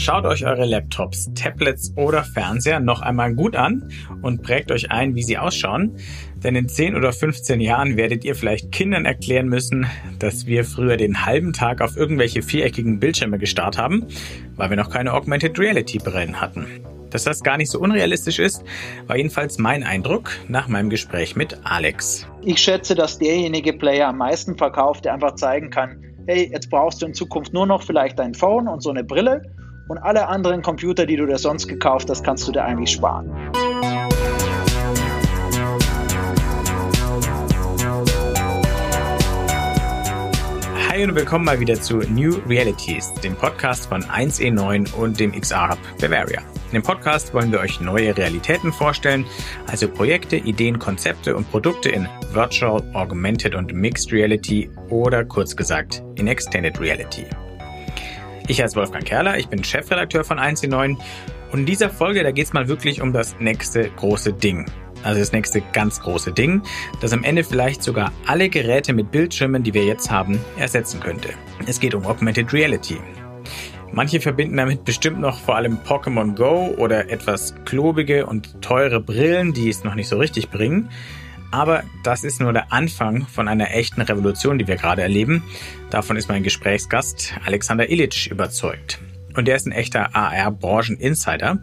Schaut euch eure Laptops, Tablets oder Fernseher noch einmal gut an und prägt euch ein, wie sie ausschauen. Denn in 10 oder 15 Jahren werdet ihr vielleicht Kindern erklären müssen, dass wir früher den halben Tag auf irgendwelche viereckigen Bildschirme gestarrt haben, weil wir noch keine Augmented Reality Brillen hatten. Dass das gar nicht so unrealistisch ist, war jedenfalls mein Eindruck nach meinem Gespräch mit Alex. Ich schätze, dass derjenige Player am meisten verkauft, der einfach zeigen kann, hey, jetzt brauchst du in Zukunft nur noch vielleicht dein Phone und so eine Brille und alle anderen Computer, die du dir sonst gekauft hast, kannst du dir eigentlich sparen. Hi und willkommen mal wieder zu New Realities, dem Podcast von 1E9 und dem XR Hub Bavaria. In dem Podcast wollen wir euch neue Realitäten vorstellen, also Projekte, Ideen, Konzepte und Produkte in Virtual, Augmented und Mixed Reality oder kurz gesagt in Extended Reality. Ich heiße Wolfgang Kerler, ich bin Chefredakteur von 1C9 und in dieser Folge, da geht es mal wirklich um das nächste große Ding. Also das nächste ganz große Ding, das am Ende vielleicht sogar alle Geräte mit Bildschirmen, die wir jetzt haben, ersetzen könnte. Es geht um Augmented Reality. Manche verbinden damit bestimmt noch vor allem Pokémon Go oder etwas klobige und teure Brillen, die es noch nicht so richtig bringen. Aber das ist nur der Anfang von einer echten Revolution, die wir gerade erleben. Davon ist mein Gesprächsgast Alexander Illich überzeugt. Und der ist ein echter AR-Branchen-Insider,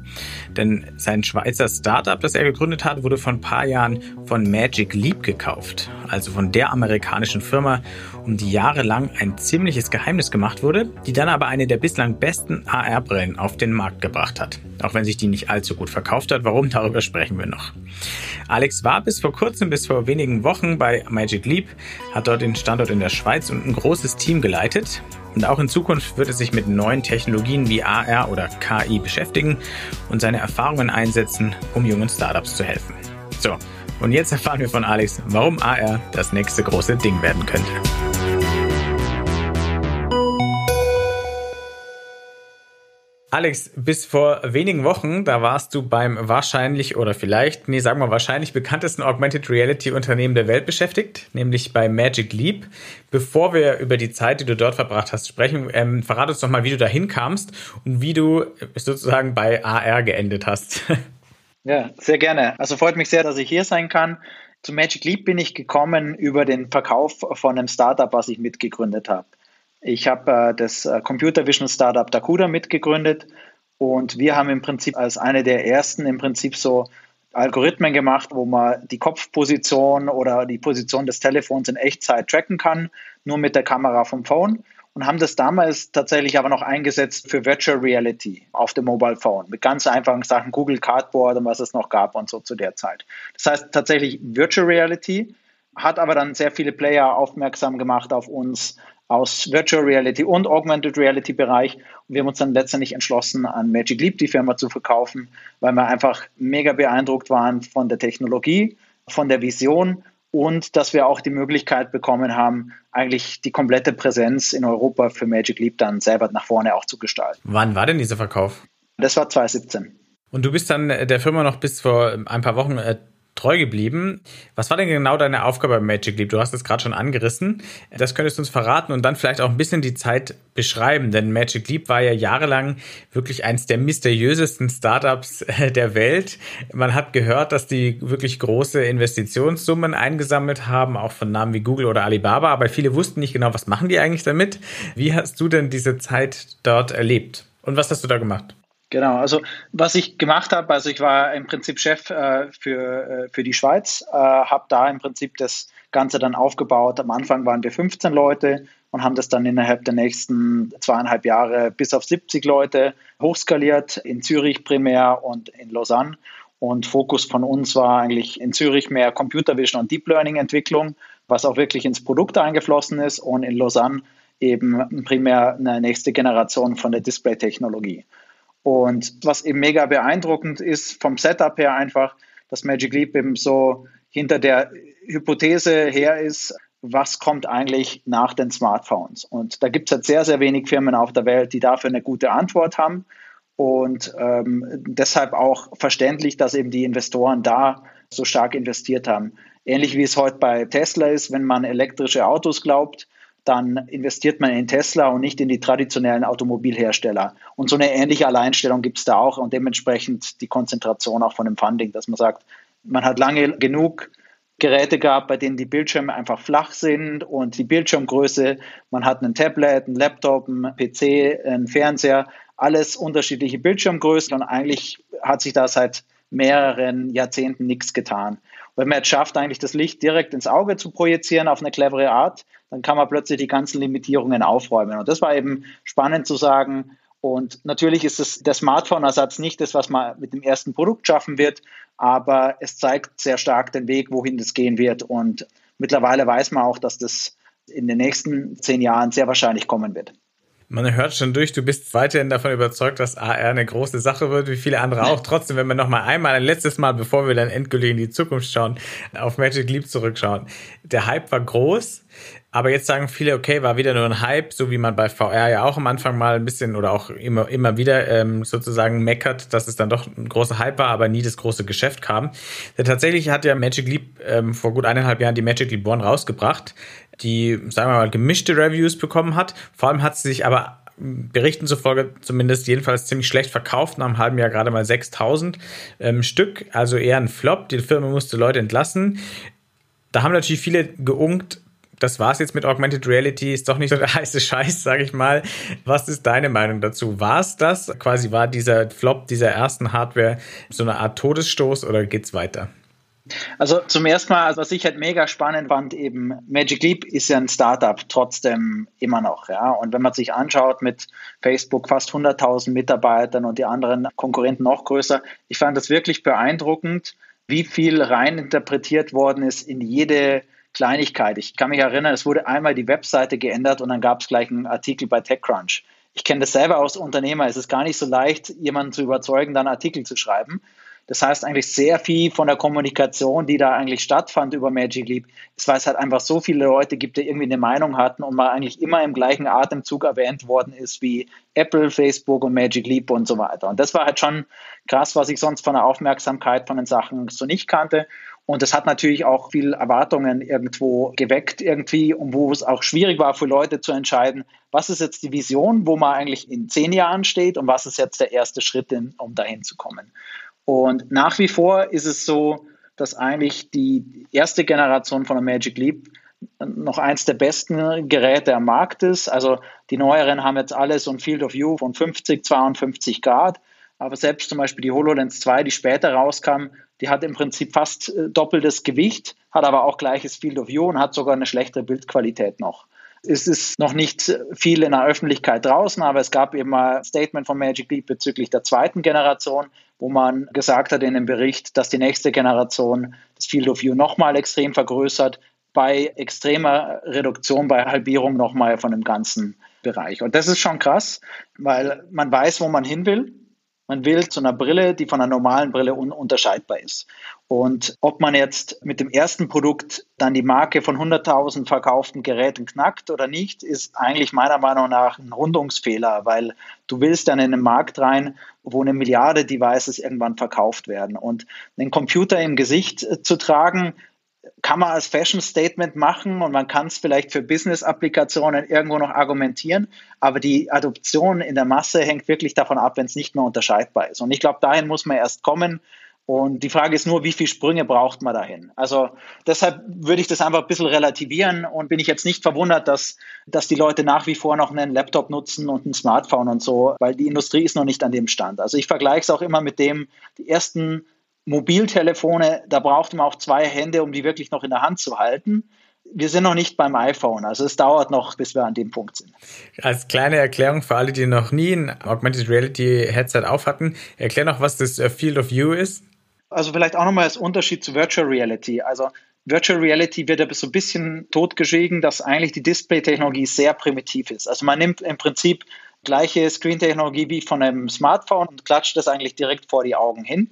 denn sein Schweizer Startup, das er gegründet hat, wurde vor ein paar Jahren von Magic Leap gekauft, also von der amerikanischen Firma, um die jahrelang ein ziemliches Geheimnis gemacht wurde, die dann aber eine der bislang besten AR-Brillen auf den Markt gebracht hat. Auch wenn sich die nicht allzu gut verkauft hat. Warum? Darüber sprechen wir noch. Alex war bis vor kurzem, bis vor wenigen Wochen bei Magic Leap, hat dort den Standort in der Schweiz und ein großes Team geleitet. Und auch in Zukunft wird er sich mit neuen Technologien wie AR oder KI beschäftigen und seine Erfahrungen einsetzen, um jungen Startups zu helfen. So, und jetzt erfahren wir von Alex, warum AR das nächste große Ding werden könnte. Alex, bis vor wenigen Wochen, da warst du beim wahrscheinlich oder vielleicht, nee, sagen wir wahrscheinlich bekanntesten Augmented Reality Unternehmen der Welt beschäftigt, nämlich bei Magic Leap. Bevor wir über die Zeit, die du dort verbracht hast, sprechen, ähm, verrate uns doch mal, wie du da hinkamst und wie du sozusagen bei AR geendet hast. Ja, sehr gerne. Also freut mich sehr, dass ich hier sein kann. Zu Magic Leap bin ich gekommen über den Verkauf von einem Startup, was ich mitgegründet habe. Ich habe äh, das äh, Computer Vision Startup Dakuda mitgegründet und wir haben im Prinzip als eine der ersten im Prinzip so Algorithmen gemacht, wo man die Kopfposition oder die Position des Telefons in Echtzeit tracken kann, nur mit der Kamera vom Phone und haben das damals tatsächlich aber noch eingesetzt für Virtual Reality auf dem Mobile Phone mit ganz einfachen Sachen, Google Cardboard und was es noch gab und so zu der Zeit. Das heißt tatsächlich Virtual Reality hat aber dann sehr viele Player aufmerksam gemacht auf uns, aus Virtual Reality und Augmented Reality Bereich. Und wir haben uns dann letztendlich entschlossen, an Magic Leap die Firma zu verkaufen, weil wir einfach mega beeindruckt waren von der Technologie, von der Vision und dass wir auch die Möglichkeit bekommen haben, eigentlich die komplette Präsenz in Europa für Magic Leap dann selber nach vorne auch zu gestalten. Wann war denn dieser Verkauf? Das war 2017. Und du bist dann der Firma noch bis vor ein paar Wochen äh, treu geblieben. Was war denn genau deine Aufgabe bei Magic Leap? Du hast es gerade schon angerissen. Das könntest du uns verraten und dann vielleicht auch ein bisschen die Zeit beschreiben, denn Magic Leap war ja jahrelang wirklich eines der mysteriösesten Startups äh, der Welt. Man hat gehört, dass die wirklich große Investitionssummen eingesammelt haben, auch von Namen wie Google oder Alibaba, aber viele wussten nicht genau, was machen die eigentlich damit. Wie hast du denn diese Zeit dort erlebt? Und was hast du da gemacht? Genau, also was ich gemacht habe, also ich war im Prinzip Chef äh, für, äh, für die Schweiz, äh, habe da im Prinzip das Ganze dann aufgebaut. Am Anfang waren wir 15 Leute und haben das dann innerhalb der nächsten zweieinhalb Jahre bis auf 70 Leute hochskaliert, in Zürich primär und in Lausanne. Und Fokus von uns war eigentlich in Zürich mehr Computer Vision und Deep Learning Entwicklung, was auch wirklich ins Produkt eingeflossen ist und in Lausanne eben primär eine nächste Generation von der Display-Technologie. Und was eben mega beeindruckend ist vom Setup her einfach, dass Magic Leap eben so hinter der Hypothese her ist, was kommt eigentlich nach den Smartphones? Und da gibt es halt sehr, sehr wenig Firmen auf der Welt, die dafür eine gute Antwort haben. Und ähm, deshalb auch verständlich, dass eben die Investoren da so stark investiert haben. Ähnlich wie es heute bei Tesla ist, wenn man elektrische Autos glaubt, dann investiert man in Tesla und nicht in die traditionellen Automobilhersteller. Und so eine ähnliche Alleinstellung gibt es da auch und dementsprechend die Konzentration auch von dem Funding, dass man sagt, man hat lange genug Geräte gehabt, bei denen die Bildschirme einfach flach sind und die Bildschirmgröße, man hat einen Tablet, einen Laptop, einen PC, einen Fernseher, alles unterschiedliche Bildschirmgrößen und eigentlich hat sich da seit mehreren Jahrzehnten nichts getan. Wenn man jetzt schafft, eigentlich das Licht direkt ins Auge zu projizieren auf eine clevere Art, dann kann man plötzlich die ganzen Limitierungen aufräumen. Und das war eben spannend zu sagen. Und natürlich ist es der Smartphone-Ersatz nicht das, was man mit dem ersten Produkt schaffen wird, aber es zeigt sehr stark den Weg, wohin das gehen wird. Und mittlerweile weiß man auch, dass das in den nächsten zehn Jahren sehr wahrscheinlich kommen wird. Man hört schon durch, du bist weiterhin davon überzeugt, dass AR eine große Sache wird, wie viele andere auch. Trotzdem, wenn wir noch mal einmal ein letztes Mal, bevor wir dann endgültig in die Zukunft schauen, auf Magic Leap zurückschauen. Der Hype war groß, aber jetzt sagen viele, okay, war wieder nur ein Hype, so wie man bei VR ja auch am Anfang mal ein bisschen oder auch immer, immer wieder ähm, sozusagen meckert, dass es dann doch ein großer Hype war, aber nie das große Geschäft kam. Denn tatsächlich hat ja Magic Leap ähm, vor gut eineinhalb Jahren die Magic Leap One rausgebracht die, sagen wir mal, gemischte Reviews bekommen hat. Vor allem hat sie sich aber Berichten zufolge zumindest jedenfalls ziemlich schlecht verkauft, nach einem halben Jahr gerade mal 6000 ähm, Stück, also eher ein Flop. Die Firma musste Leute entlassen. Da haben natürlich viele geungt, das war's jetzt mit Augmented Reality, ist doch nicht so der heiße Scheiß, sage ich mal. Was ist deine Meinung dazu? War es das? Quasi war dieser Flop dieser ersten Hardware so eine Art Todesstoß oder geht's weiter? Also zum ersten Mal, was ich halt mega spannend fand, eben Magic Leap ist ja ein Startup trotzdem immer noch, ja. Und wenn man sich anschaut mit Facebook fast 100.000 Mitarbeitern und die anderen Konkurrenten noch größer, ich fand das wirklich beeindruckend, wie viel rein interpretiert worden ist in jede Kleinigkeit. Ich kann mich erinnern, es wurde einmal die Webseite geändert und dann gab es gleich einen Artikel bei TechCrunch. Ich kenne das selber als Unternehmer. Es ist gar nicht so leicht, jemanden zu überzeugen, dann Artikel zu schreiben. Das heißt eigentlich sehr viel von der Kommunikation, die da eigentlich stattfand über Magic Leap, ist, weil es halt einfach so viele Leute gibt, die irgendwie eine Meinung hatten und man eigentlich immer im gleichen Atemzug erwähnt worden ist wie Apple, Facebook und Magic Leap und so weiter. Und das war halt schon krass, was ich sonst von der Aufmerksamkeit von den Sachen so nicht kannte. Und das hat natürlich auch viel Erwartungen irgendwo geweckt irgendwie und wo es auch schwierig war für Leute zu entscheiden, was ist jetzt die Vision, wo man eigentlich in zehn Jahren steht und was ist jetzt der erste Schritt, um dahin zu kommen. Und nach wie vor ist es so, dass eigentlich die erste Generation von der Magic Leap noch eins der besten Geräte am Markt ist. Also die neueren haben jetzt alle so ein Field of View von 50, 52 Grad. Aber selbst zum Beispiel die HoloLens 2, die später rauskam, die hat im Prinzip fast äh, doppeltes Gewicht, hat aber auch gleiches Field of View und hat sogar eine schlechtere Bildqualität noch. Es ist noch nicht viel in der Öffentlichkeit draußen, aber es gab eben mal ein Statement von Magic Leap bezüglich der zweiten Generation, wo man gesagt hat in dem Bericht, dass die nächste Generation das Field of View nochmal extrem vergrößert, bei extremer Reduktion, bei Halbierung nochmal von dem ganzen Bereich. Und das ist schon krass, weil man weiß, wo man hin will. Man will zu einer Brille, die von einer normalen Brille ununterscheidbar ist. Und ob man jetzt mit dem ersten Produkt dann die Marke von 100.000 verkauften Geräten knackt oder nicht, ist eigentlich meiner Meinung nach ein Rundungsfehler, weil du willst dann in einen Markt rein, wo eine Milliarde Devices irgendwann verkauft werden. Und einen Computer im Gesicht äh, zu tragen, kann man als Fashion Statement machen und man kann es vielleicht für Business-Applikationen irgendwo noch argumentieren, aber die Adoption in der Masse hängt wirklich davon ab, wenn es nicht mehr unterscheidbar ist. Und ich glaube, dahin muss man erst kommen. Und die Frage ist nur, wie viele Sprünge braucht man dahin? Also deshalb würde ich das einfach ein bisschen relativieren und bin ich jetzt nicht verwundert, dass, dass die Leute nach wie vor noch einen Laptop nutzen und ein Smartphone und so, weil die Industrie ist noch nicht an dem Stand. Also ich vergleiche es auch immer mit dem, die ersten Mobiltelefone, da braucht man auch zwei Hände, um die wirklich noch in der Hand zu halten. Wir sind noch nicht beim iPhone, also es dauert noch, bis wir an dem Punkt sind. Als kleine Erklärung für alle, die noch nie ein Augmented Reality Headset auf hatten, erklär noch, was das Field of View ist. Also vielleicht auch nochmal als Unterschied zu Virtual Reality. Also Virtual Reality wird ja so ein bisschen totgeschwiegen, dass eigentlich die Display-Technologie sehr primitiv ist. Also man nimmt im Prinzip gleiche Screen-Technologie wie von einem Smartphone und klatscht das eigentlich direkt vor die Augen hin.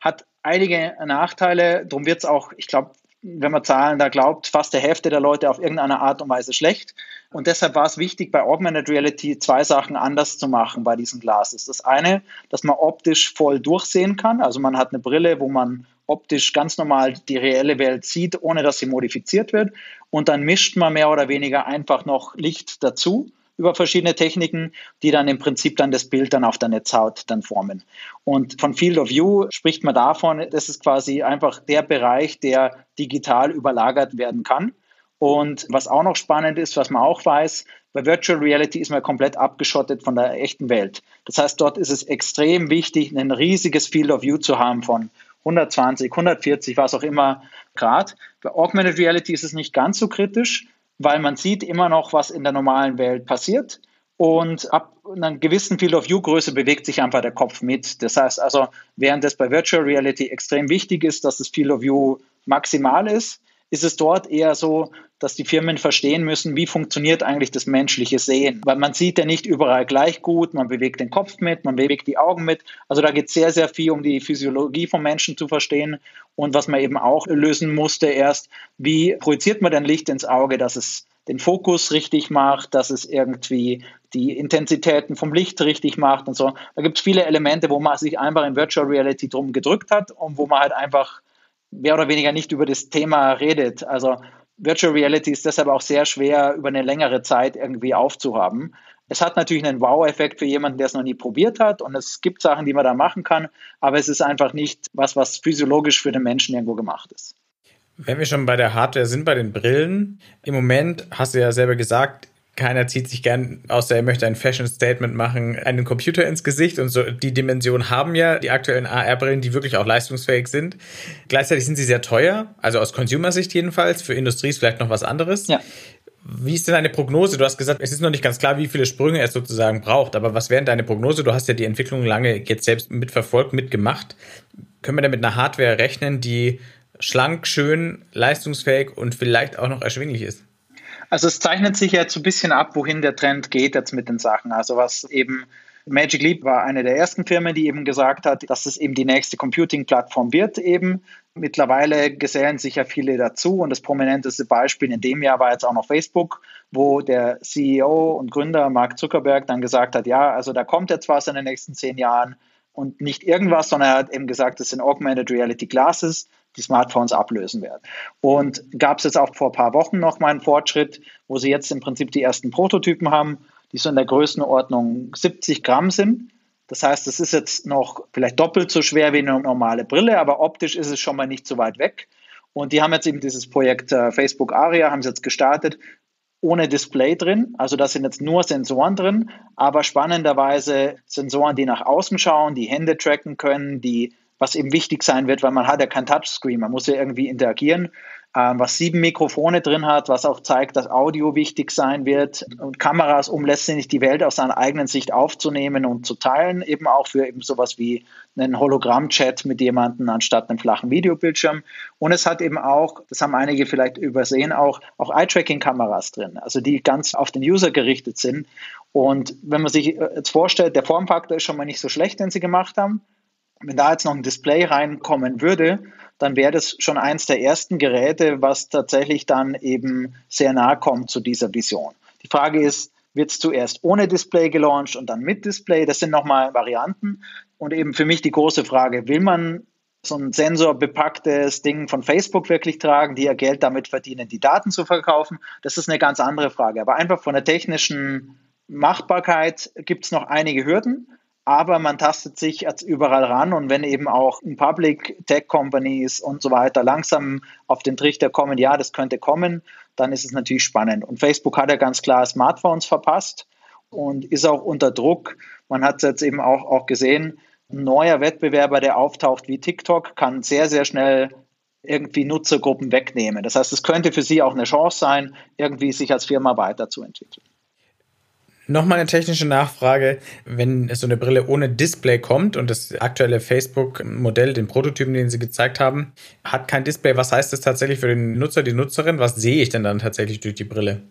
Hat einige Nachteile. Darum wird es auch, ich glaube, wenn man Zahlen da glaubt, fast der Hälfte der Leute auf irgendeine Art und Weise schlecht. Und deshalb war es wichtig, bei Augmented Reality zwei Sachen anders zu machen bei diesen Glasses. Das eine, dass man optisch voll durchsehen kann. Also man hat eine Brille, wo man optisch ganz normal die reelle Welt sieht, ohne dass sie modifiziert wird. Und dann mischt man mehr oder weniger einfach noch Licht dazu über verschiedene Techniken, die dann im Prinzip dann das Bild dann auf der Netzhaut dann formen. Und von Field of View spricht man davon, das ist quasi einfach der Bereich, der digital überlagert werden kann. Und was auch noch spannend ist, was man auch weiß, bei Virtual Reality ist man komplett abgeschottet von der echten Welt. Das heißt, dort ist es extrem wichtig, ein riesiges Field of View zu haben von 120, 140, was auch immer Grad. Bei Augmented Reality ist es nicht ganz so kritisch, weil man sieht immer noch, was in der normalen Welt passiert. Und ab einer gewissen Field of View Größe bewegt sich einfach der Kopf mit. Das heißt also, während es bei Virtual Reality extrem wichtig ist, dass das Field of View maximal ist, ist es dort eher so, dass die Firmen verstehen müssen, wie funktioniert eigentlich das menschliche Sehen. Weil man sieht ja nicht überall gleich gut, man bewegt den Kopf mit, man bewegt die Augen mit. Also da geht es sehr, sehr viel um die Physiologie vom Menschen zu verstehen. Und was man eben auch lösen musste erst, wie projiziert man denn Licht ins Auge, dass es den Fokus richtig macht, dass es irgendwie die Intensitäten vom Licht richtig macht und so. Da gibt es viele Elemente, wo man sich einfach in Virtual Reality drum gedrückt hat und wo man halt einfach mehr oder weniger nicht über das Thema redet. Also Virtual Reality ist deshalb auch sehr schwer über eine längere Zeit irgendwie aufzuhaben. Es hat natürlich einen Wow-Effekt für jemanden, der es noch nie probiert hat und es gibt Sachen, die man da machen kann, aber es ist einfach nicht was, was physiologisch für den Menschen irgendwo gemacht ist. Wenn wir schon bei der Hardware sind, bei den Brillen, im Moment hast du ja selber gesagt, keiner zieht sich gern, außer er möchte ein Fashion-Statement machen, einen Computer ins Gesicht und so die Dimension haben ja die aktuellen AR-Brillen, die wirklich auch leistungsfähig sind. Gleichzeitig sind sie sehr teuer, also aus Consumer-Sicht jedenfalls. Für Industrie ist vielleicht noch was anderes. Ja. Wie ist denn deine Prognose? Du hast gesagt, es ist noch nicht ganz klar, wie viele Sprünge es sozusagen braucht, aber was wäre deine Prognose? Du hast ja die Entwicklung lange jetzt selbst mitverfolgt, mitgemacht. Können wir da mit einer Hardware rechnen, die schlank, schön, leistungsfähig und vielleicht auch noch erschwinglich ist? Also es zeichnet sich jetzt so ein bisschen ab, wohin der Trend geht jetzt mit den Sachen. Also was eben Magic Leap war eine der ersten Firmen, die eben gesagt hat, dass es eben die nächste Computing-Plattform wird eben. Mittlerweile gesellen sich ja viele dazu und das prominenteste Beispiel in dem Jahr war jetzt auch noch Facebook, wo der CEO und Gründer Mark Zuckerberg dann gesagt hat, ja, also da kommt jetzt was in den nächsten zehn Jahren und nicht irgendwas, sondern er hat eben gesagt, das sind Augmented Reality Glasses die Smartphones ablösen werden. Und gab es jetzt auch vor ein paar Wochen noch mal einen Fortschritt, wo sie jetzt im Prinzip die ersten Prototypen haben, die so in der Größenordnung 70 Gramm sind. Das heißt, es ist jetzt noch vielleicht doppelt so schwer wie eine normale Brille, aber optisch ist es schon mal nicht so weit weg. Und die haben jetzt eben dieses Projekt äh, Facebook Aria, haben sie jetzt gestartet, ohne Display drin. Also da sind jetzt nur Sensoren drin, aber spannenderweise Sensoren, die nach außen schauen, die Hände tracken können, die was eben wichtig sein wird, weil man hat ja kein Touchscreen, man muss ja irgendwie interagieren, ähm, was sieben Mikrofone drin hat, was auch zeigt, dass Audio wichtig sein wird und Kameras, um letztendlich die Welt aus seiner eigenen Sicht aufzunehmen und zu teilen, eben auch für eben sowas wie einen Hologramm-Chat mit jemandem anstatt einem flachen Videobildschirm. Und es hat eben auch, das haben einige vielleicht übersehen, auch, auch Eye-Tracking-Kameras drin, also die ganz auf den User gerichtet sind. Und wenn man sich jetzt vorstellt, der Formfaktor ist schon mal nicht so schlecht, den sie gemacht haben. Wenn da jetzt noch ein Display reinkommen würde, dann wäre das schon eins der ersten Geräte, was tatsächlich dann eben sehr nahe kommt zu dieser Vision. Die Frage ist, wird es zuerst ohne Display gelauncht und dann mit Display? Das sind nochmal Varianten. Und eben für mich die große Frage, will man so ein sensorbepacktes Ding von Facebook wirklich tragen, die ja Geld damit verdienen, die Daten zu verkaufen? Das ist eine ganz andere Frage. Aber einfach von der technischen Machbarkeit gibt es noch einige Hürden aber man tastet sich jetzt überall ran und wenn eben auch Public Tech Companies und so weiter langsam auf den Trichter kommen, ja, das könnte kommen, dann ist es natürlich spannend. Und Facebook hat ja ganz klar Smartphones verpasst und ist auch unter Druck. Man hat es jetzt eben auch, auch gesehen, ein neuer Wettbewerber, der auftaucht wie TikTok, kann sehr, sehr schnell irgendwie Nutzergruppen wegnehmen. Das heißt, es könnte für sie auch eine Chance sein, irgendwie sich als Firma weiterzuentwickeln. Nochmal eine technische Nachfrage. Wenn so eine Brille ohne Display kommt und das aktuelle Facebook-Modell, den Prototypen, den Sie gezeigt haben, hat kein Display, was heißt das tatsächlich für den Nutzer, die Nutzerin? Was sehe ich denn dann tatsächlich durch die Brille?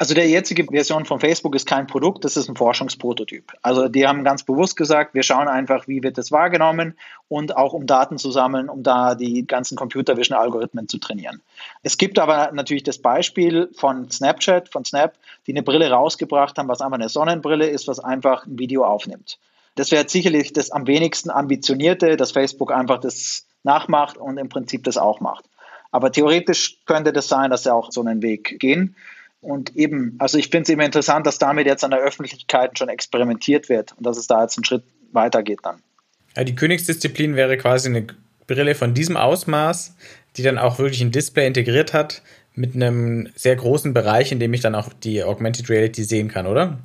Also der jetzige Version von Facebook ist kein Produkt, das ist ein Forschungsprototyp. Also die haben ganz bewusst gesagt, wir schauen einfach, wie wird das wahrgenommen und auch um Daten zu sammeln, um da die ganzen Computer Vision Algorithmen zu trainieren. Es gibt aber natürlich das Beispiel von Snapchat, von Snap, die eine Brille rausgebracht haben, was einfach eine Sonnenbrille ist, was einfach ein Video aufnimmt. Das wäre sicherlich das am wenigsten ambitionierte, dass Facebook einfach das nachmacht und im Prinzip das auch macht. Aber theoretisch könnte das sein, dass sie auch so einen Weg gehen. Und eben, also ich finde es eben interessant, dass damit jetzt an der Öffentlichkeit schon experimentiert wird und dass es da jetzt einen Schritt weitergeht dann. Ja, die Königsdisziplin wäre quasi eine Brille von diesem Ausmaß, die dann auch wirklich ein Display integriert hat mit einem sehr großen Bereich, in dem ich dann auch die Augmented Reality sehen kann, oder?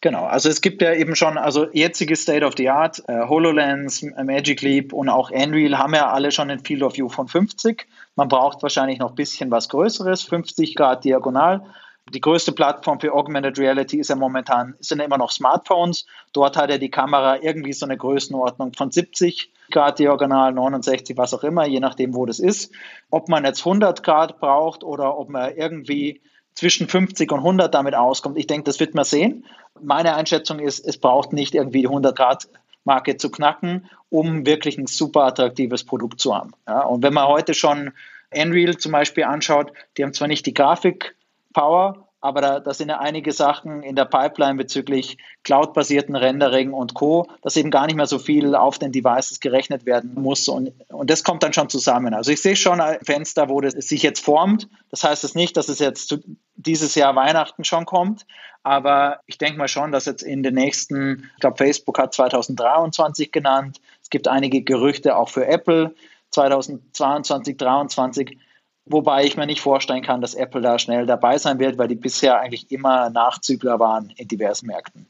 Genau, also es gibt ja eben schon, also jetzige State of the Art, äh, HoloLens, Magic Leap und auch Unreal haben ja alle schon ein Field of View von 50. Man braucht wahrscheinlich noch ein bisschen was Größeres, 50 Grad diagonal. Die größte Plattform für Augmented Reality ist ja momentan, sind immer noch Smartphones. Dort hat ja die Kamera irgendwie so eine Größenordnung von 70 Grad diagonal, 69, was auch immer, je nachdem, wo das ist. Ob man jetzt 100 Grad braucht oder ob man irgendwie zwischen 50 und 100 damit auskommt, ich denke, das wird man sehen. Meine Einschätzung ist, es braucht nicht irgendwie die 100 Grad Marke zu knacken, um wirklich ein super attraktives Produkt zu haben. Ja, und wenn man heute schon Unreal zum Beispiel anschaut, die haben zwar nicht die Grafik Power, aber da, da sind ja einige Sachen in der Pipeline bezüglich cloud-basierten Rendering und Co., dass eben gar nicht mehr so viel auf den Devices gerechnet werden muss und, und das kommt dann schon zusammen. Also ich sehe schon ein Fenster, wo das sich jetzt formt. Das heißt es nicht, dass es jetzt dieses Jahr Weihnachten schon kommt, aber ich denke mal schon, dass jetzt in den nächsten, ich glaube Facebook hat 2023 genannt, es gibt einige Gerüchte auch für Apple 2022, 2023 Wobei ich mir nicht vorstellen kann, dass Apple da schnell dabei sein wird, weil die bisher eigentlich immer Nachzügler waren in diversen Märkten.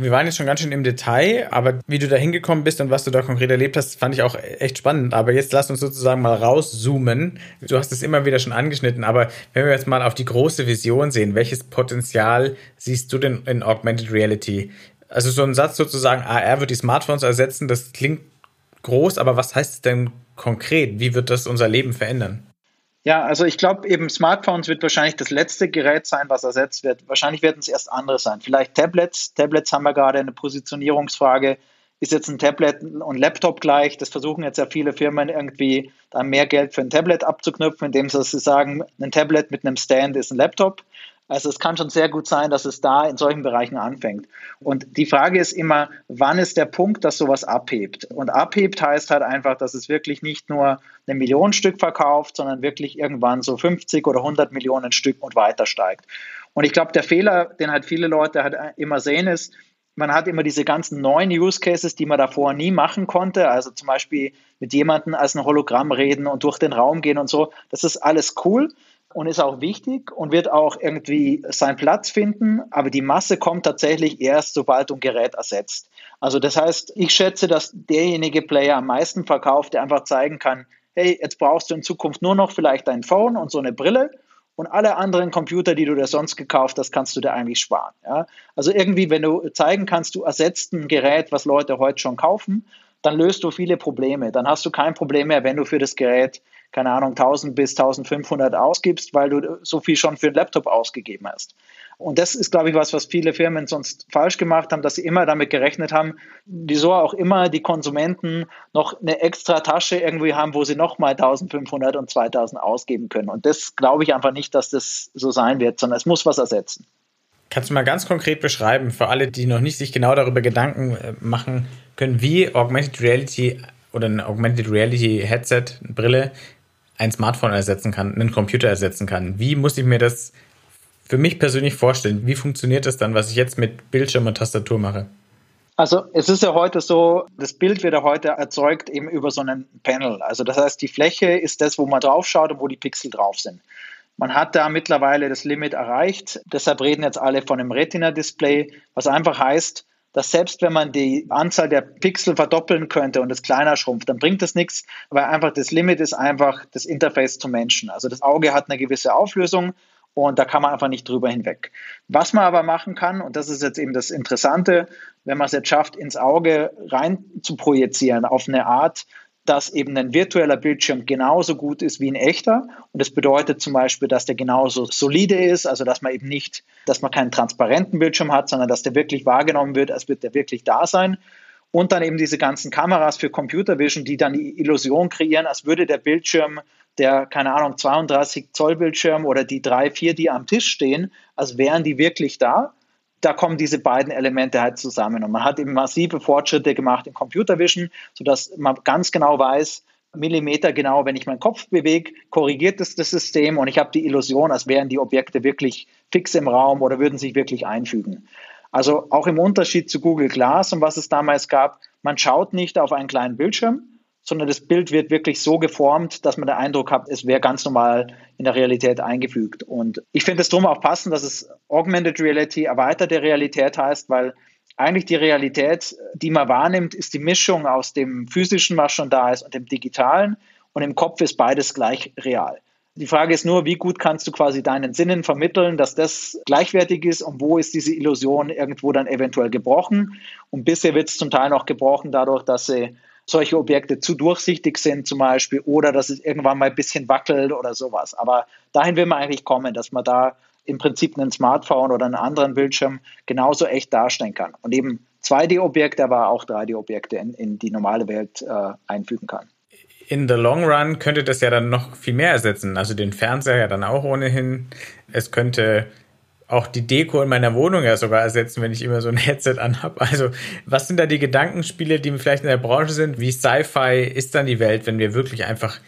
Wir waren jetzt schon ganz schön im Detail, aber wie du da hingekommen bist und was du da konkret erlebt hast, fand ich auch echt spannend. Aber jetzt lass uns sozusagen mal rauszoomen. Du hast es immer wieder schon angeschnitten, aber wenn wir jetzt mal auf die große Vision sehen, welches Potenzial siehst du denn in Augmented Reality? Also so ein Satz sozusagen, AR wird die Smartphones ersetzen, das klingt groß, aber was heißt es denn konkret? Wie wird das unser Leben verändern? Ja, also ich glaube eben Smartphones wird wahrscheinlich das letzte Gerät sein, was ersetzt wird. Wahrscheinlich werden es erst andere sein. Vielleicht Tablets. Tablets haben wir gerade eine Positionierungsfrage. Ist jetzt ein Tablet und Laptop gleich? Das versuchen jetzt ja viele Firmen irgendwie da mehr Geld für ein Tablet abzuknüpfen, indem sie sagen, ein Tablet mit einem Stand ist ein Laptop. Also es kann schon sehr gut sein, dass es da in solchen Bereichen anfängt. Und die Frage ist immer, wann ist der Punkt, dass sowas abhebt? Und abhebt heißt halt einfach, dass es wirklich nicht nur eine Million Stück verkauft, sondern wirklich irgendwann so 50 oder 100 Millionen Stück und weiter steigt. Und ich glaube, der Fehler, den halt viele Leute halt immer sehen, ist, man hat immer diese ganzen neuen Use Cases, die man davor nie machen konnte. Also zum Beispiel mit jemandem als ein Hologramm reden und durch den Raum gehen und so. Das ist alles cool und ist auch wichtig und wird auch irgendwie seinen Platz finden, aber die Masse kommt tatsächlich erst, sobald ein Gerät ersetzt. Also das heißt, ich schätze, dass derjenige Player am meisten verkauft, der einfach zeigen kann, hey, jetzt brauchst du in Zukunft nur noch vielleicht ein Phone und so eine Brille und alle anderen Computer, die du dir sonst gekauft hast, kannst du dir eigentlich sparen. Ja? Also irgendwie, wenn du zeigen kannst, du ersetzt ein Gerät, was Leute heute schon kaufen, dann löst du viele Probleme. Dann hast du kein Problem mehr, wenn du für das Gerät keine Ahnung, 1000 bis 1500 ausgibst, weil du so viel schon für einen Laptop ausgegeben hast. Und das ist, glaube ich, was, was viele Firmen sonst falsch gemacht haben, dass sie immer damit gerechnet haben, wieso auch immer die Konsumenten noch eine extra Tasche irgendwie haben, wo sie nochmal 1500 und 2000 ausgeben können. Und das glaube ich einfach nicht, dass das so sein wird, sondern es muss was ersetzen. Kannst du mal ganz konkret beschreiben, für alle, die noch nicht sich genau darüber Gedanken äh, machen können, wie Augmented Reality oder ein Augmented Reality Headset, Brille, ein Smartphone ersetzen kann, einen Computer ersetzen kann. Wie muss ich mir das für mich persönlich vorstellen? Wie funktioniert das dann, was ich jetzt mit Bildschirm und Tastatur mache? Also es ist ja heute so, das Bild wird ja heute erzeugt eben über so einen Panel. Also das heißt, die Fläche ist das, wo man drauf schaut und wo die Pixel drauf sind. Man hat da mittlerweile das Limit erreicht. Deshalb reden jetzt alle von einem Retina-Display, was einfach heißt, dass selbst wenn man die Anzahl der Pixel verdoppeln könnte und es kleiner schrumpft, dann bringt das nichts, weil einfach das Limit ist einfach das Interface zum Menschen. Also das Auge hat eine gewisse Auflösung und da kann man einfach nicht drüber hinweg. Was man aber machen kann, und das ist jetzt eben das Interessante, wenn man es jetzt schafft, ins Auge rein zu projizieren auf eine Art, dass eben ein virtueller Bildschirm genauso gut ist wie ein echter. Und das bedeutet zum Beispiel, dass der genauso solide ist, also dass man eben nicht, dass man keinen transparenten Bildschirm hat, sondern dass der wirklich wahrgenommen wird, als würde der wirklich da sein. Und dann eben diese ganzen Kameras für Computer Vision, die dann die Illusion kreieren, als würde der Bildschirm, der, keine Ahnung, 32 Zoll Bildschirm oder die drei, vier, die am Tisch stehen, als wären die wirklich da da kommen diese beiden Elemente halt zusammen. Und man hat eben massive Fortschritte gemacht in Computer Vision, sodass man ganz genau weiß, Millimeter genau, wenn ich meinen Kopf bewege, korrigiert es das System und ich habe die Illusion, als wären die Objekte wirklich fix im Raum oder würden sich wirklich einfügen. Also auch im Unterschied zu Google Glass und was es damals gab, man schaut nicht auf einen kleinen Bildschirm, sondern das Bild wird wirklich so geformt, dass man den Eindruck hat, es wäre ganz normal in der Realität eingefügt. Und ich finde es drum auch passend, dass es Augmented Reality erweiterte Realität heißt, weil eigentlich die Realität, die man wahrnimmt, ist die Mischung aus dem physischen, was schon da ist, und dem digitalen. Und im Kopf ist beides gleich real. Die Frage ist nur, wie gut kannst du quasi deinen Sinnen vermitteln, dass das gleichwertig ist und wo ist diese Illusion irgendwo dann eventuell gebrochen. Und bisher wird es zum Teil noch gebrochen dadurch, dass sie solche Objekte zu durchsichtig sind zum Beispiel oder dass es irgendwann mal ein bisschen wackelt oder sowas. Aber dahin will man eigentlich kommen, dass man da im Prinzip einen Smartphone oder einen anderen Bildschirm genauso echt darstellen kann und eben 2D-Objekte, aber auch 3D-Objekte in, in, die normale Welt äh, einfügen kann in the long run könnte das ja dann noch viel mehr ersetzen. Also den Fernseher ja dann auch ohnehin. Es könnte auch die Deko in meiner Wohnung ja sogar ersetzen, wenn ich immer so ein Headset anhab. Also was sind da die Gedankenspiele, die vielleicht in der Branche sind? Wie Sci-Fi ist dann die Welt, wenn wir wirklich einfach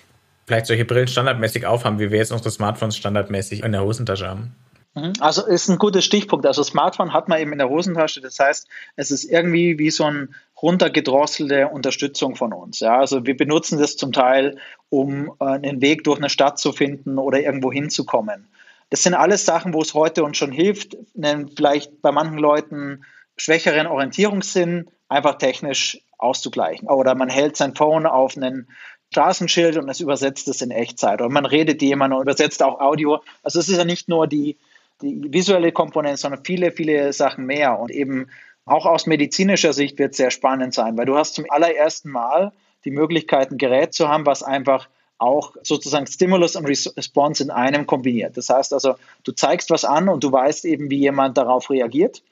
vielleicht solche Brillen standardmäßig aufhaben, wie wir jetzt unsere Smartphones standardmäßig in der Hosentasche haben? Mhm. Also ist ein guter Stichpunkt. Also Smartphone hat man eben in der Hosentasche. Das heißt, es ist irgendwie wie so ein runtergedrosselte Unterstützung von uns. Ja, also wir benutzen das zum Teil, um äh, einen Weg durch eine Stadt zu finden oder irgendwo hinzukommen. Das sind alles Sachen, wo es heute uns schon hilft, einen vielleicht bei manchen Leuten schwächeren Orientierungssinn einfach technisch auszugleichen. Oder man hält sein Phone auf einen Straßenschild und es übersetzt es in Echtzeit. Oder man redet jemand und übersetzt auch Audio. Also es ist ja nicht nur die, die visuelle Komponente, sondern viele, viele Sachen mehr. Und eben auch aus medizinischer Sicht wird es sehr spannend sein, weil du hast zum allerersten Mal die Möglichkeit, ein Gerät zu haben, was einfach auch sozusagen Stimulus und Response in einem kombiniert. Das heißt also, du zeigst was an und du weißt eben, wie jemand darauf reagiert,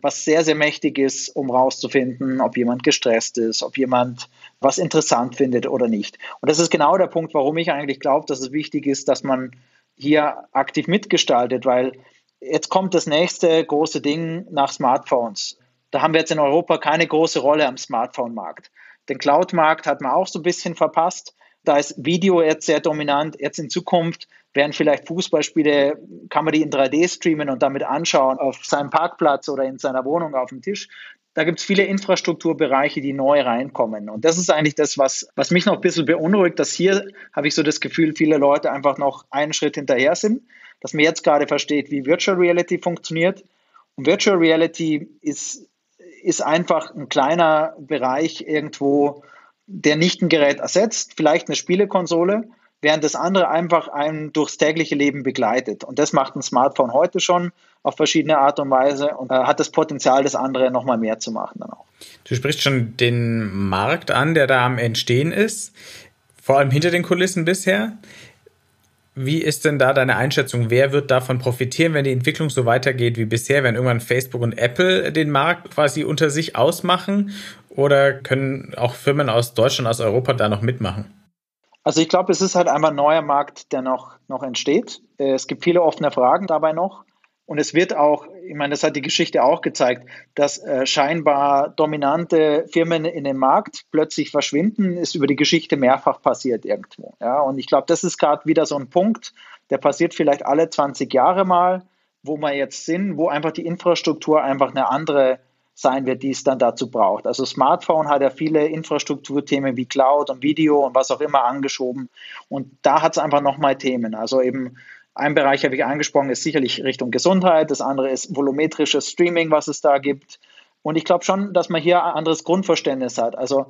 was sehr, sehr mächtig ist, um rauszufinden, ob jemand gestresst ist, ob jemand was interessant findet oder nicht. Und das ist genau der Punkt, warum ich eigentlich glaube, dass es wichtig ist, dass man hier aktiv mitgestaltet, weil jetzt kommt das nächste große Ding nach Smartphones. Da haben wir jetzt in Europa keine große Rolle am Smartphone-Markt. Den Cloud-Markt hat man auch so ein bisschen verpasst. Da ist Video jetzt sehr dominant. Jetzt in Zukunft werden vielleicht Fußballspiele, kann man die in 3D streamen und damit anschauen auf seinem Parkplatz oder in seiner Wohnung auf dem Tisch. Da gibt es viele Infrastrukturbereiche, die neu reinkommen. Und das ist eigentlich das, was, was mich noch ein bisschen beunruhigt, dass hier habe ich so das Gefühl, viele Leute einfach noch einen Schritt hinterher sind, dass man jetzt gerade versteht, wie Virtual Reality funktioniert. Und Virtual Reality ist ist einfach ein kleiner Bereich irgendwo, der nicht ein Gerät ersetzt, vielleicht eine Spielekonsole, während das andere einfach einen durchs tägliche Leben begleitet. Und das macht ein Smartphone heute schon auf verschiedene Art und Weise und äh, hat das Potenzial, das andere nochmal mehr zu machen dann auch. Du sprichst schon den Markt an, der da am Entstehen ist, vor allem hinter den Kulissen bisher. Wie ist denn da deine Einschätzung? Wer wird davon profitieren, wenn die Entwicklung so weitergeht wie bisher? Wenn irgendwann Facebook und Apple den Markt quasi unter sich ausmachen? Oder können auch Firmen aus Deutschland, aus Europa da noch mitmachen? Also ich glaube, es ist halt einfach ein neuer Markt, der noch, noch entsteht. Es gibt viele offene Fragen dabei noch. Und es wird auch, ich meine, das hat die Geschichte auch gezeigt, dass äh, scheinbar dominante Firmen in dem Markt plötzlich verschwinden, ist über die Geschichte mehrfach passiert irgendwo. Ja, und ich glaube, das ist gerade wieder so ein Punkt, der passiert vielleicht alle 20 Jahre mal, wo wir jetzt sind, wo einfach die Infrastruktur einfach eine andere sein wird, die es dann dazu braucht. Also Smartphone hat ja viele Infrastrukturthemen wie Cloud und Video und was auch immer angeschoben. Und da hat es einfach nochmal Themen. Also eben ein Bereich habe ich angesprochen, ist sicherlich Richtung Gesundheit. Das andere ist volumetrisches Streaming, was es da gibt. Und ich glaube schon, dass man hier ein anderes Grundverständnis hat. Also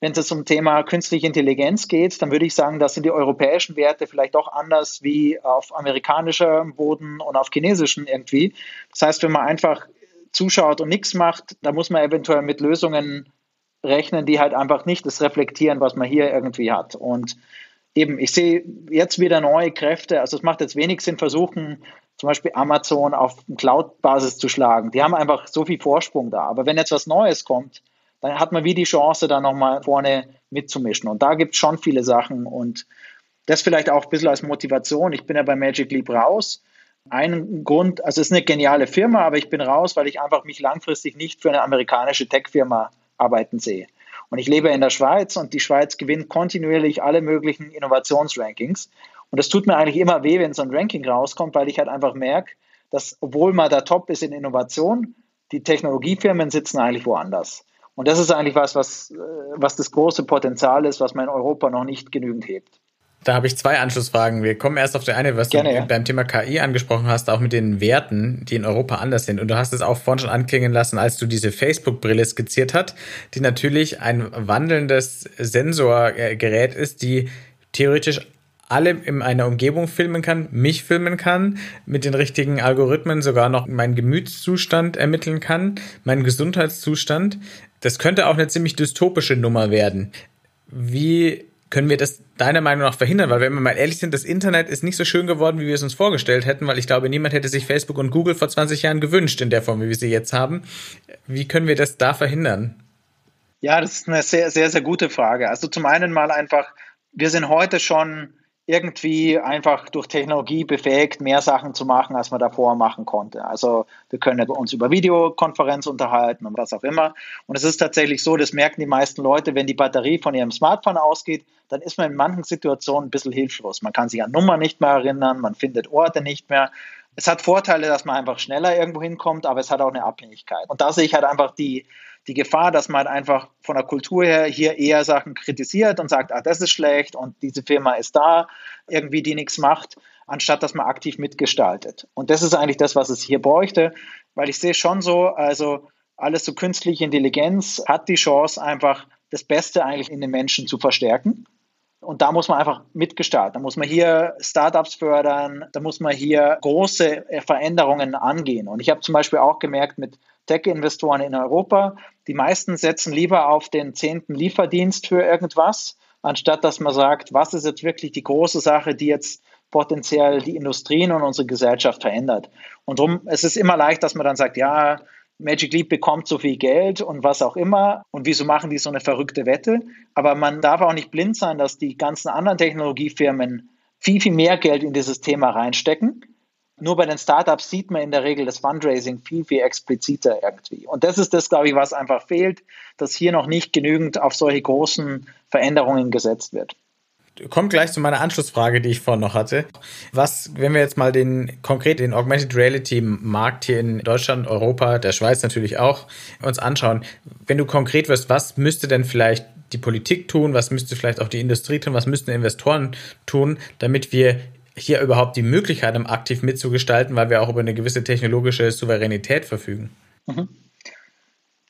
wenn es zum Thema künstliche Intelligenz geht, dann würde ich sagen, das sind die europäischen Werte vielleicht doch anders wie auf amerikanischem Boden und auf chinesischen irgendwie. Das heißt, wenn man einfach zuschaut und nichts macht, da muss man eventuell mit Lösungen rechnen, die halt einfach nicht das reflektieren, was man hier irgendwie hat. Und eben, ich sehe jetzt wieder neue Kräfte. Also es macht jetzt wenig Sinn, versuchen, zum Beispiel Amazon auf Cloud-Basis zu schlagen. Die haben einfach so viel Vorsprung da. Aber wenn jetzt was Neues kommt, dann hat man wie die Chance, da nochmal vorne mitzumischen. Und da gibt es schon viele Sachen. Und das vielleicht auch ein bisschen als Motivation. Ich bin ja bei Magic Leap raus. Ein Grund, also es ist eine geniale Firma, aber ich bin raus, weil ich einfach mich langfristig nicht für eine amerikanische Tech-Firma arbeiten sehe. Und ich lebe in der Schweiz und die Schweiz gewinnt kontinuierlich alle möglichen Innovationsrankings. Und das tut mir eigentlich immer weh, wenn so ein Ranking rauskommt, weil ich halt einfach merke, dass obwohl man da top ist in Innovation, die Technologiefirmen sitzen eigentlich woanders. Und das ist eigentlich was, was, äh, was das große Potenzial ist, was man in Europa noch nicht genügend hebt. Da habe ich zwei Anschlussfragen. Wir kommen erst auf die eine, was Gerne, du ja. beim Thema KI angesprochen hast, auch mit den Werten, die in Europa anders sind. Und du hast es auch vorhin schon anklingen lassen, als du diese Facebook-Brille skizziert hast, die natürlich ein wandelndes Sensorgerät ist, die theoretisch alle in einer Umgebung filmen kann, mich filmen kann, mit den richtigen Algorithmen sogar noch meinen Gemütszustand ermitteln kann, meinen Gesundheitszustand. Das könnte auch eine ziemlich dystopische Nummer werden. Wie können wir das deiner Meinung nach verhindern? Weil wenn wir mal ehrlich sind, das Internet ist nicht so schön geworden, wie wir es uns vorgestellt hätten, weil ich glaube, niemand hätte sich Facebook und Google vor 20 Jahren gewünscht in der Form, wie wir sie jetzt haben. Wie können wir das da verhindern? Ja, das ist eine sehr, sehr, sehr gute Frage. Also zum einen mal einfach, wir sind heute schon irgendwie einfach durch Technologie befähigt, mehr Sachen zu machen, als man davor machen konnte. Also wir können uns über Videokonferenz unterhalten und was auch immer. Und es ist tatsächlich so, das merken die meisten Leute, wenn die Batterie von ihrem Smartphone ausgeht, dann ist man in manchen Situationen ein bisschen hilflos. Man kann sich an Nummern nicht mehr erinnern, man findet Orte nicht mehr. Es hat Vorteile, dass man einfach schneller irgendwo hinkommt, aber es hat auch eine Abhängigkeit. Und da sehe ich halt einfach die, die Gefahr, dass man einfach von der Kultur her hier eher Sachen kritisiert und sagt, ah, das ist schlecht und diese Firma ist da, irgendwie die nichts macht, anstatt dass man aktiv mitgestaltet. Und das ist eigentlich das, was es hier bräuchte, weil ich sehe schon so, also alles so künstliche Intelligenz hat die Chance, einfach das Beste eigentlich in den Menschen zu verstärken. Und da muss man einfach mitgestalten. Da muss man hier Startups fördern, da muss man hier große Veränderungen angehen. Und ich habe zum Beispiel auch gemerkt mit Tech-Investoren in Europa, die meisten setzen lieber auf den zehnten Lieferdienst für irgendwas, anstatt dass man sagt, was ist jetzt wirklich die große Sache, die jetzt potenziell die Industrien und unsere Gesellschaft verändert. Und darum, es ist immer leicht, dass man dann sagt, ja, Magic Leap bekommt so viel Geld und was auch immer. Und wieso machen die so eine verrückte Wette? Aber man darf auch nicht blind sein, dass die ganzen anderen Technologiefirmen viel, viel mehr Geld in dieses Thema reinstecken nur bei den Startups sieht man in der Regel das Fundraising viel, viel expliziter irgendwie. Und das ist das, glaube ich, was einfach fehlt, dass hier noch nicht genügend auf solche großen Veränderungen gesetzt wird. Kommt gleich zu meiner Anschlussfrage, die ich vorhin noch hatte. Was, wenn wir jetzt mal den konkret den Augmented Reality Markt hier in Deutschland, Europa, der Schweiz natürlich auch uns anschauen, wenn du konkret wirst, was müsste denn vielleicht die Politik tun, was müsste vielleicht auch die Industrie tun, was müssten Investoren tun, damit wir hier überhaupt die Möglichkeit haben, aktiv mitzugestalten, weil wir auch über eine gewisse technologische Souveränität verfügen? Mhm.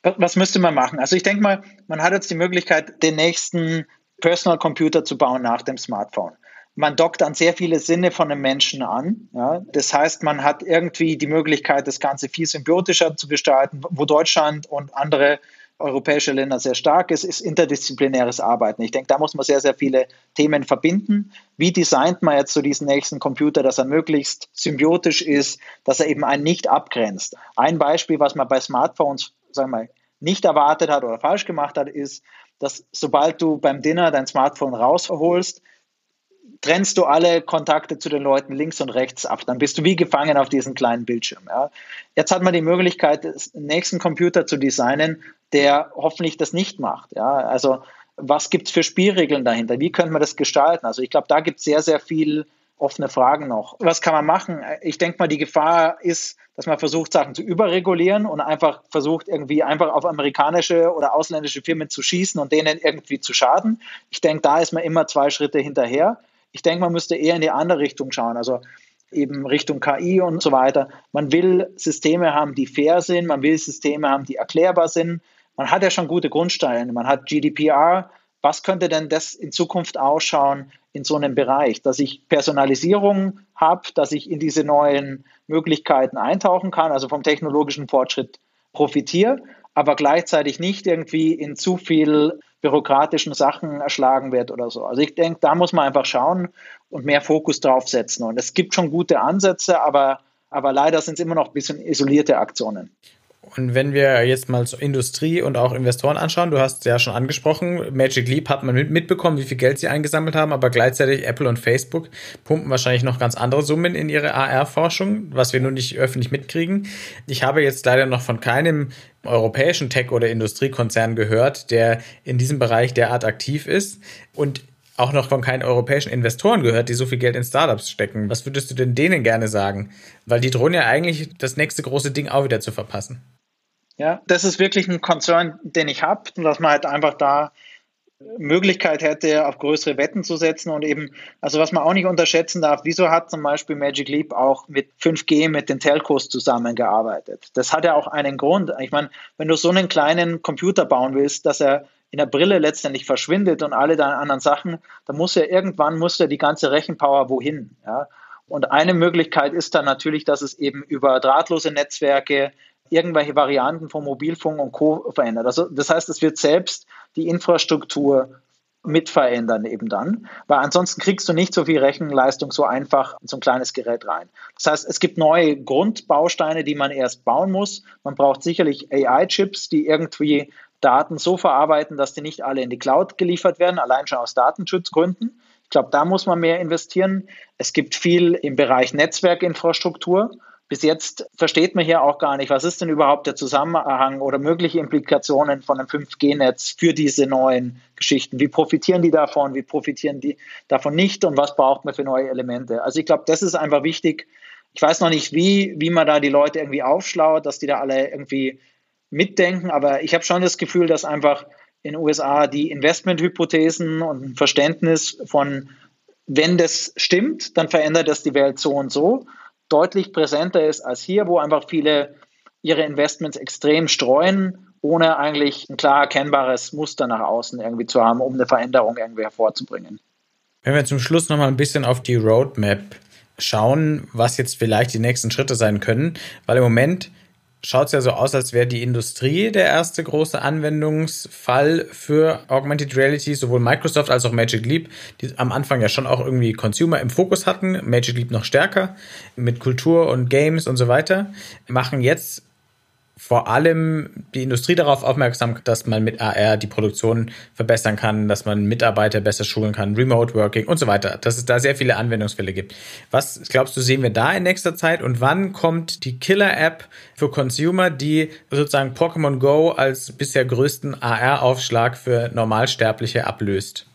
Was müsste man machen? Also ich denke mal, man hat jetzt die Möglichkeit, den nächsten Personal Computer zu bauen nach dem Smartphone. Man dockt an sehr viele Sinne von einem Menschen an. Ja. Das heißt, man hat irgendwie die Möglichkeit, das Ganze viel symbiotischer zu gestalten, wo Deutschland und andere europäische Länder sehr stark ist, ist interdisziplinäres Arbeiten. Ich denke, da muss man sehr, sehr viele Themen verbinden. Wie designt man jetzt so diesen nächsten Computer, dass er möglichst symbiotisch ist, dass er eben einen nicht abgrenzt? Ein Beispiel, was man bei Smartphones, sagen wir mal, nicht erwartet hat oder falsch gemacht hat, ist, dass sobald du beim Dinner dein Smartphone rausholst, trennst du alle Kontakte zu den Leuten links und rechts ab. Dann bist du wie gefangen auf diesem kleinen Bildschirm. Ja. Jetzt hat man die Möglichkeit, den nächsten Computer zu designen, der hoffentlich das nicht macht. Ja. Also was gibt es für Spielregeln dahinter? Wie können wir das gestalten? Also ich glaube, da gibt es sehr, sehr viel offene Fragen noch. Was kann man machen? Ich denke mal, die Gefahr ist, dass man versucht, Sachen zu überregulieren und einfach versucht, irgendwie einfach auf amerikanische oder ausländische Firmen zu schießen und denen irgendwie zu schaden. Ich denke, da ist man immer zwei Schritte hinterher. Ich denke, man müsste eher in die andere Richtung schauen, also eben Richtung KI und so weiter. Man will Systeme haben, die fair sind, man will Systeme haben, die erklärbar sind. Man hat ja schon gute Grundsteine, man hat GDPR. Was könnte denn das in Zukunft ausschauen in so einem Bereich, dass ich Personalisierung habe, dass ich in diese neuen Möglichkeiten eintauchen kann, also vom technologischen Fortschritt profitiere, aber gleichzeitig nicht irgendwie in zu viel bürokratischen Sachen erschlagen wird oder so. Also ich denke, da muss man einfach schauen und mehr Fokus drauf setzen. Und es gibt schon gute Ansätze, aber, aber leider sind es immer noch ein bisschen isolierte Aktionen. Und wenn wir jetzt mal so Industrie und auch Investoren anschauen, du hast ja schon angesprochen, Magic Leap hat man mitbekommen, wie viel Geld sie eingesammelt haben, aber gleichzeitig Apple und Facebook pumpen wahrscheinlich noch ganz andere Summen in ihre AR-Forschung, was wir nur nicht öffentlich mitkriegen. Ich habe jetzt leider noch von keinem europäischen Tech- oder Industriekonzern gehört, der in diesem Bereich derart aktiv ist. Und auch noch von keinen europäischen Investoren gehört, die so viel Geld in Startups stecken. Was würdest du denn denen gerne sagen? Weil die drohen ja eigentlich das nächste große Ding auch wieder zu verpassen. Ja, das ist wirklich ein Konzern, den ich habe, dass man halt einfach da Möglichkeit hätte, auf größere Wetten zu setzen und eben, also was man auch nicht unterschätzen darf, wieso hat zum Beispiel Magic Leap auch mit 5G mit den Telcos zusammengearbeitet? Das hat ja auch einen Grund. Ich meine, wenn du so einen kleinen Computer bauen willst, dass er in der Brille letztendlich verschwindet und alle deine anderen Sachen, dann muss ja irgendwann muss ja die ganze Rechenpower wohin. Ja? Und eine Möglichkeit ist dann natürlich, dass es eben über drahtlose Netzwerke irgendwelche Varianten von Mobilfunk und Co. verändert. Also das heißt, es wird selbst die Infrastruktur mit verändern eben dann, weil ansonsten kriegst du nicht so viel Rechenleistung so einfach in so ein kleines Gerät rein. Das heißt, es gibt neue Grundbausteine, die man erst bauen muss. Man braucht sicherlich AI-Chips, die irgendwie Daten so verarbeiten, dass die nicht alle in die Cloud geliefert werden, allein schon aus Datenschutzgründen. Ich glaube, da muss man mehr investieren. Es gibt viel im Bereich Netzwerkinfrastruktur bis jetzt versteht man hier auch gar nicht, was ist denn überhaupt der Zusammenhang oder mögliche Implikationen von einem 5G-Netz für diese neuen Geschichten. Wie profitieren die davon, wie profitieren die davon nicht und was braucht man für neue Elemente? Also ich glaube, das ist einfach wichtig. Ich weiß noch nicht, wie, wie man da die Leute irgendwie aufschlaut, dass die da alle irgendwie mitdenken, aber ich habe schon das Gefühl, dass einfach in den USA die Investmenthypothesen und ein Verständnis von, wenn das stimmt, dann verändert das die Welt so und so deutlich präsenter ist als hier, wo einfach viele ihre Investments extrem streuen, ohne eigentlich ein klar erkennbares Muster nach außen irgendwie zu haben, um eine Veränderung irgendwie hervorzubringen. Wenn wir zum Schluss nochmal ein bisschen auf die Roadmap schauen, was jetzt vielleicht die nächsten Schritte sein können, weil im Moment schaut es ja so aus, als wäre die Industrie der erste große Anwendungsfall für Augmented Reality. Sowohl Microsoft als auch Magic Leap, die am Anfang ja schon auch irgendwie Consumer im Fokus hatten, Magic Leap noch stärker mit Kultur und Games und so weiter, machen jetzt vor allem die Industrie darauf aufmerksam, dass man mit AR die Produktion verbessern kann, dass man Mitarbeiter besser schulen kann, Remote Working und so weiter, dass es da sehr viele Anwendungsfälle gibt. Was glaubst du, sehen wir da in nächster Zeit und wann kommt die Killer-App für Consumer, die sozusagen Pokémon Go als bisher größten AR-Aufschlag für Normalsterbliche ablöst?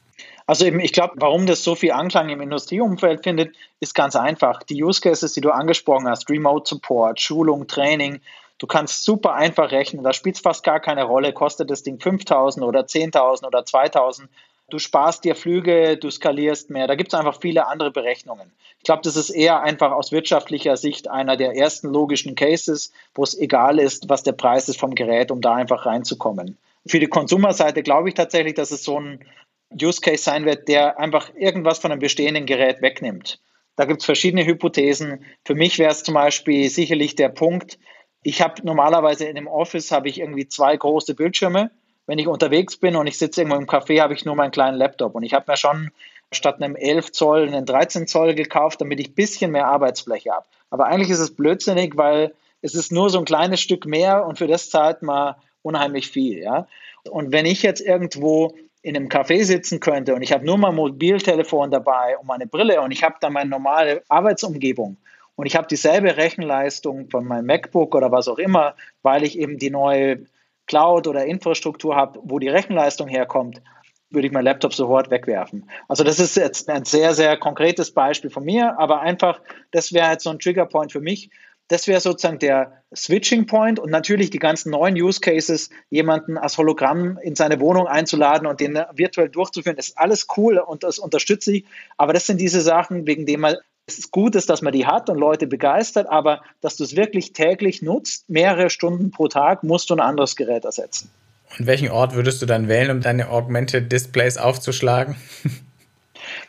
Also eben, ich glaube, warum das so viel Anklang im Industrieumfeld findet, ist ganz einfach. Die Use Cases, die du angesprochen hast, Remote Support, Schulung, Training, Du kannst super einfach rechnen, da spielt es fast gar keine Rolle, kostet das Ding 5000 oder 10.000 oder 2000. Du sparst dir Flüge, du skalierst mehr. Da gibt es einfach viele andere Berechnungen. Ich glaube, das ist eher einfach aus wirtschaftlicher Sicht einer der ersten logischen Cases, wo es egal ist, was der Preis ist vom Gerät, um da einfach reinzukommen. Für die Konsumerseite glaube ich tatsächlich, dass es so ein Use Case sein wird, der einfach irgendwas von einem bestehenden Gerät wegnimmt. Da gibt es verschiedene Hypothesen. Für mich wäre es zum Beispiel sicherlich der Punkt, ich habe normalerweise in dem Office habe ich irgendwie zwei große Bildschirme. Wenn ich unterwegs bin und ich sitze irgendwo im Café, habe ich nur meinen kleinen Laptop. Und ich habe mir schon statt einem 11 Zoll einen 13 Zoll gekauft, damit ich ein bisschen mehr Arbeitsfläche habe. Aber eigentlich ist es blödsinnig, weil es ist nur so ein kleines Stück mehr und für das zahlt man unheimlich viel. Ja? Und wenn ich jetzt irgendwo in einem Café sitzen könnte und ich habe nur mein Mobiltelefon dabei und meine Brille und ich habe dann meine normale Arbeitsumgebung und ich habe dieselbe Rechenleistung von meinem MacBook oder was auch immer, weil ich eben die neue Cloud oder Infrastruktur habe, wo die Rechenleistung herkommt, würde ich meinen Laptop sofort wegwerfen. Also das ist jetzt ein sehr, sehr konkretes Beispiel von mir, aber einfach, das wäre jetzt so ein Triggerpoint für mich. Das wäre sozusagen der Switching Point und natürlich die ganzen neuen Use Cases, jemanden als Hologramm in seine Wohnung einzuladen und den virtuell durchzuführen, ist alles cool und das unterstütze ich. Aber das sind diese Sachen, wegen denen man es ist gut ist, dass man die hat und Leute begeistert, aber dass du es wirklich täglich nutzt, mehrere Stunden pro Tag, musst du ein anderes Gerät ersetzen. Und welchen Ort würdest du dann wählen, um deine Augmented Displays aufzuschlagen?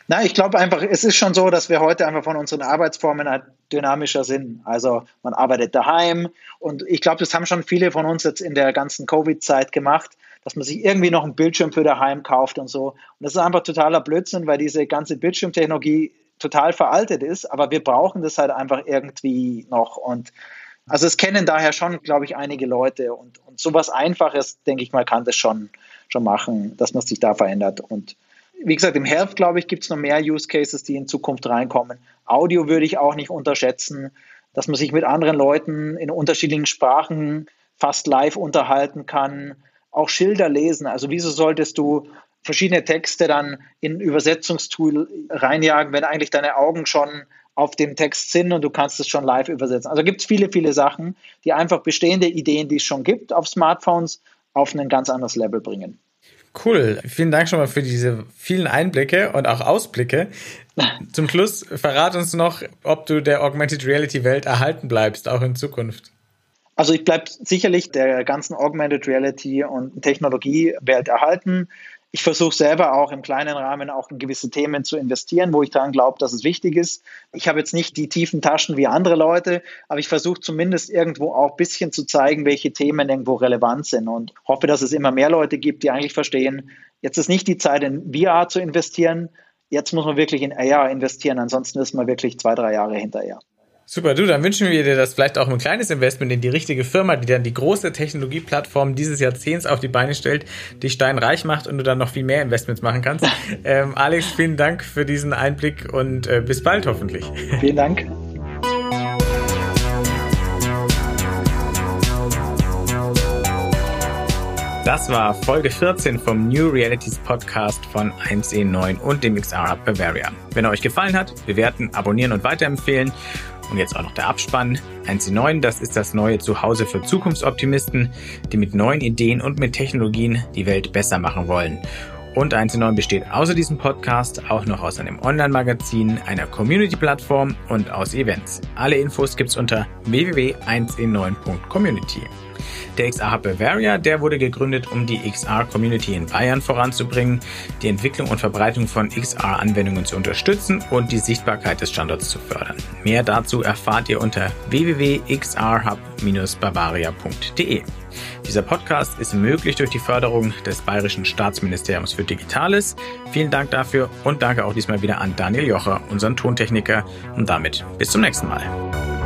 Na, ich glaube einfach, es ist schon so, dass wir heute einfach von unseren Arbeitsformen halt dynamischer sind. Also man arbeitet daheim und ich glaube, das haben schon viele von uns jetzt in der ganzen Covid-Zeit gemacht, dass man sich irgendwie noch einen Bildschirm für daheim kauft und so. Und das ist einfach totaler Blödsinn, weil diese ganze Bildschirmtechnologie total veraltet ist, aber wir brauchen das halt einfach irgendwie noch. Und Also es kennen daher schon, glaube ich, einige Leute und, und sowas Einfaches, denke ich mal, kann das schon, schon machen, dass man sich da verändert. Und wie gesagt, im Health, glaube ich, gibt es noch mehr Use Cases, die in Zukunft reinkommen. Audio würde ich auch nicht unterschätzen, dass man sich mit anderen Leuten in unterschiedlichen Sprachen fast live unterhalten kann. Auch Schilder lesen. Also wieso solltest du verschiedene Texte dann in Übersetzungstool reinjagen, wenn eigentlich deine Augen schon auf dem Text sind und du kannst es schon live übersetzen. Also gibt es viele, viele Sachen, die einfach bestehende Ideen, die es schon gibt auf Smartphones, auf ein ganz anderes Level bringen. Cool. Vielen Dank schon mal für diese vielen Einblicke und auch Ausblicke. Zum Schluss verrat uns noch, ob du der Augmented Reality Welt erhalten bleibst, auch in Zukunft. Also ich bleibe sicherlich der ganzen Augmented Reality und Technologiewelt erhalten ich versuche selber auch im kleinen Rahmen auch in gewisse Themen zu investieren, wo ich daran glaube, dass es wichtig ist. Ich habe jetzt nicht die tiefen Taschen wie andere Leute, aber ich versuche zumindest irgendwo auch ein bisschen zu zeigen, welche Themen irgendwo relevant sind und hoffe, dass es immer mehr Leute gibt, die eigentlich verstehen, jetzt ist nicht die Zeit in VR zu investieren, jetzt muss man wirklich in AR investieren, ansonsten ist man wirklich zwei, drei Jahre hinterher. Super, du, dann wünschen wir dir das vielleicht auch ein kleines Investment in die richtige Firma, die dann die große Technologieplattform dieses Jahrzehnts auf die Beine stellt, dich steinreich macht und du dann noch viel mehr Investments machen kannst. ähm, Alex, vielen Dank für diesen Einblick und äh, bis bald hoffentlich. Vielen Dank. Das war Folge 14 vom New Realities Podcast von 1E9 und dem XR Hub Bavaria. Wenn er euch gefallen hat, bewerten, abonnieren und weiterempfehlen. Und jetzt auch noch der Abspann. 1.9, das ist das neue Zuhause für Zukunftsoptimisten, die mit neuen Ideen und mit Technologien die Welt besser machen wollen. Und 1.9 besteht außer diesem Podcast auch noch aus einem Online-Magazin, einer Community-Plattform und aus Events. Alle Infos gibt's unter www.1in9.community. Der XR Hub Bavaria, der wurde gegründet, um die XR-Community in Bayern voranzubringen, die Entwicklung und Verbreitung von XR-Anwendungen zu unterstützen und die Sichtbarkeit des Standorts zu fördern. Mehr dazu erfahrt ihr unter www.xrhub-bavaria.de. Dieser Podcast ist möglich durch die Förderung des Bayerischen Staatsministeriums für Digitales. Vielen Dank dafür und danke auch diesmal wieder an Daniel Jocher, unseren Tontechniker. Und damit bis zum nächsten Mal.